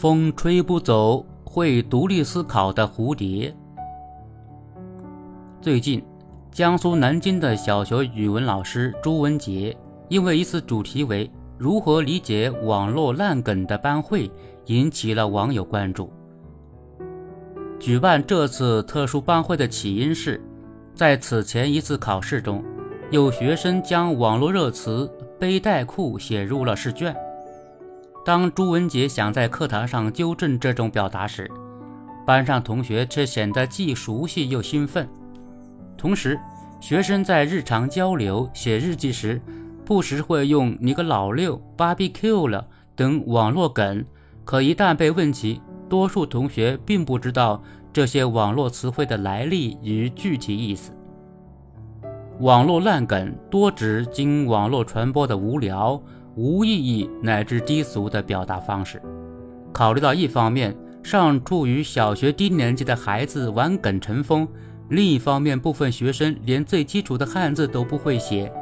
风吹不走会独立思考的蝴蝶。最近，江苏南京的小学语文老师朱文杰，因为一次主题为“如何理解网络烂梗”的班会，引起了网友关注。举办这次特殊班会的起因是，在此前一次考试中，有学生将网络热词“背带裤”写入了试卷。当朱文杰想在课堂上纠正这种表达时，班上同学却显得既熟悉又兴奋。同时，学生在日常交流、写日记时，不时会用“你个老六”“芭比 Q 了”等网络梗。可一旦被问起，多数同学并不知道这些网络词汇的来历与具体意思。网络烂梗多指经网络传播的无聊。无意义乃至低俗的表达方式。考虑到一方面尚处于小学低年级的孩子玩梗成风，另一方面部分学生连最基础的汉字都不会写，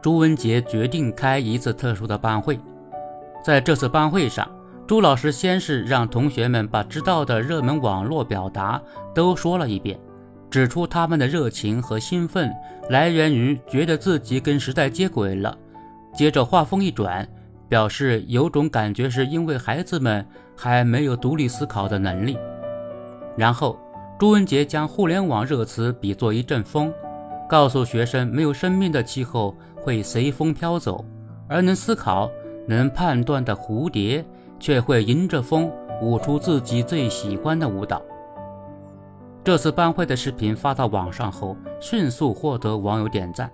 朱文杰决定开一次特殊的班会。在这次班会上，朱老师先是让同学们把知道的热门网络表达都说了一遍，指出他们的热情和兴奋来源于觉得自己跟时代接轨了。接着话锋一转，表示有种感觉是因为孩子们还没有独立思考的能力。然后，朱文杰将互联网热词比作一阵风，告诉学生没有生命的气候会随风飘走，而能思考、能判断的蝴蝶却会迎着风舞出自己最喜欢的舞蹈。这次班会的视频发到网上后，迅速获得网友点赞，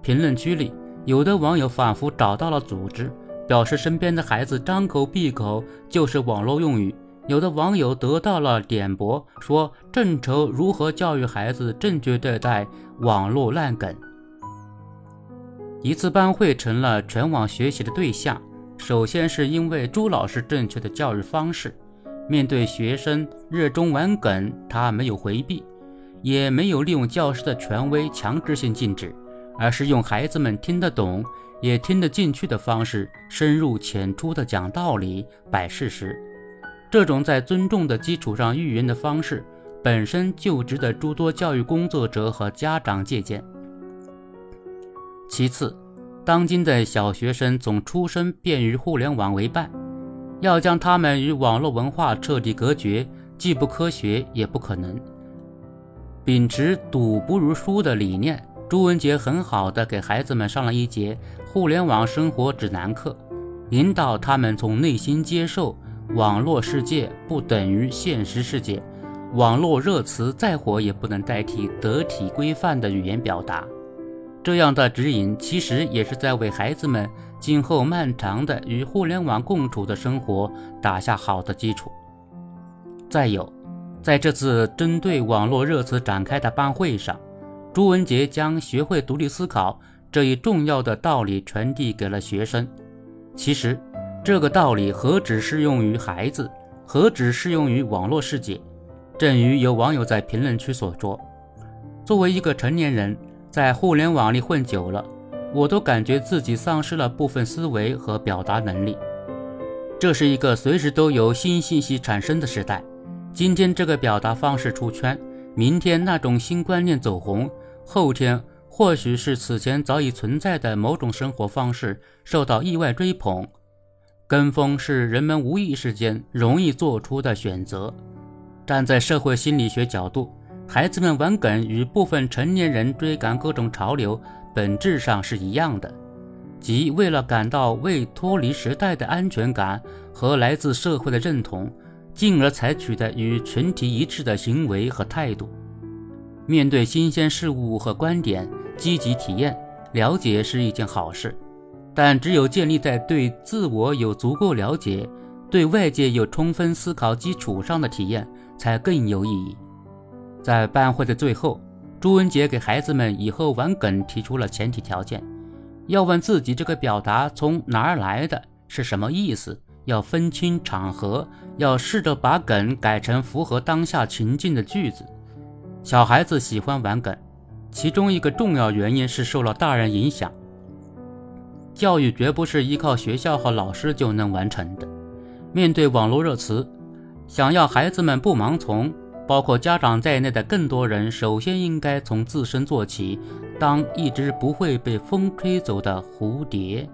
评论区里。有的网友仿佛找到了组织，表示身边的孩子张口闭口就是网络用语；有的网友得到了点拨，说正愁如何教育孩子正确对待网络烂梗。一次班会成了全网学习的对象，首先是因为朱老师正确的教育方式，面对学生热衷玩梗，他没有回避，也没有利用教师的权威强制性禁止。而是用孩子们听得懂、也听得进去的方式，深入浅出地讲道理、摆事实。这种在尊重的基础上育人的方式，本身就值得诸多教育工作者和家长借鉴。其次，当今的小学生从出生便与互联网为伴，要将他们与网络文化彻底隔绝，既不科学也不可能。秉持“赌不如输”的理念。朱文杰很好的给孩子们上了一节互联网生活指南课，引导他们从内心接受网络世界不等于现实世界，网络热词再火也不能代替得体规范的语言表达。这样的指引其实也是在为孩子们今后漫长的与互联网共处的生活打下好的基础。再有，在这次针对网络热词展开的班会上。朱文杰将学会独立思考这一重要的道理传递给了学生。其实，这个道理何止适用于孩子，何止适用于网络世界？正如有网友在评论区所说：“作为一个成年人，在互联网里混久了，我都感觉自己丧失了部分思维和表达能力。这是一个随时都有新信息产生的时代。今天这个表达方式出圈，明天那种新观念走红。”后天或许是此前早已存在的某种生活方式受到意外追捧，跟风是人们无意识间容易做出的选择。站在社会心理学角度，孩子们玩梗与部分成年人追赶各种潮流本质上是一样的，即为了感到未脱离时代的安全感和来自社会的认同，进而采取的与群体一致的行为和态度。面对新鲜事物和观点，积极体验、了解是一件好事，但只有建立在对自我有足够了解、对外界有充分思考基础上的体验，才更有意义。在班会的最后，朱文杰给孩子们以后玩梗提出了前提条件：要问自己这个表达从哪儿来的，是什么意思；要分清场合；要试着把梗改成符合当下情境的句子。小孩子喜欢玩梗，其中一个重要原因是受了大人影响。教育绝不是依靠学校和老师就能完成的。面对网络热词，想要孩子们不盲从，包括家长在内的更多人，首先应该从自身做起，当一只不会被风吹走的蝴蝶。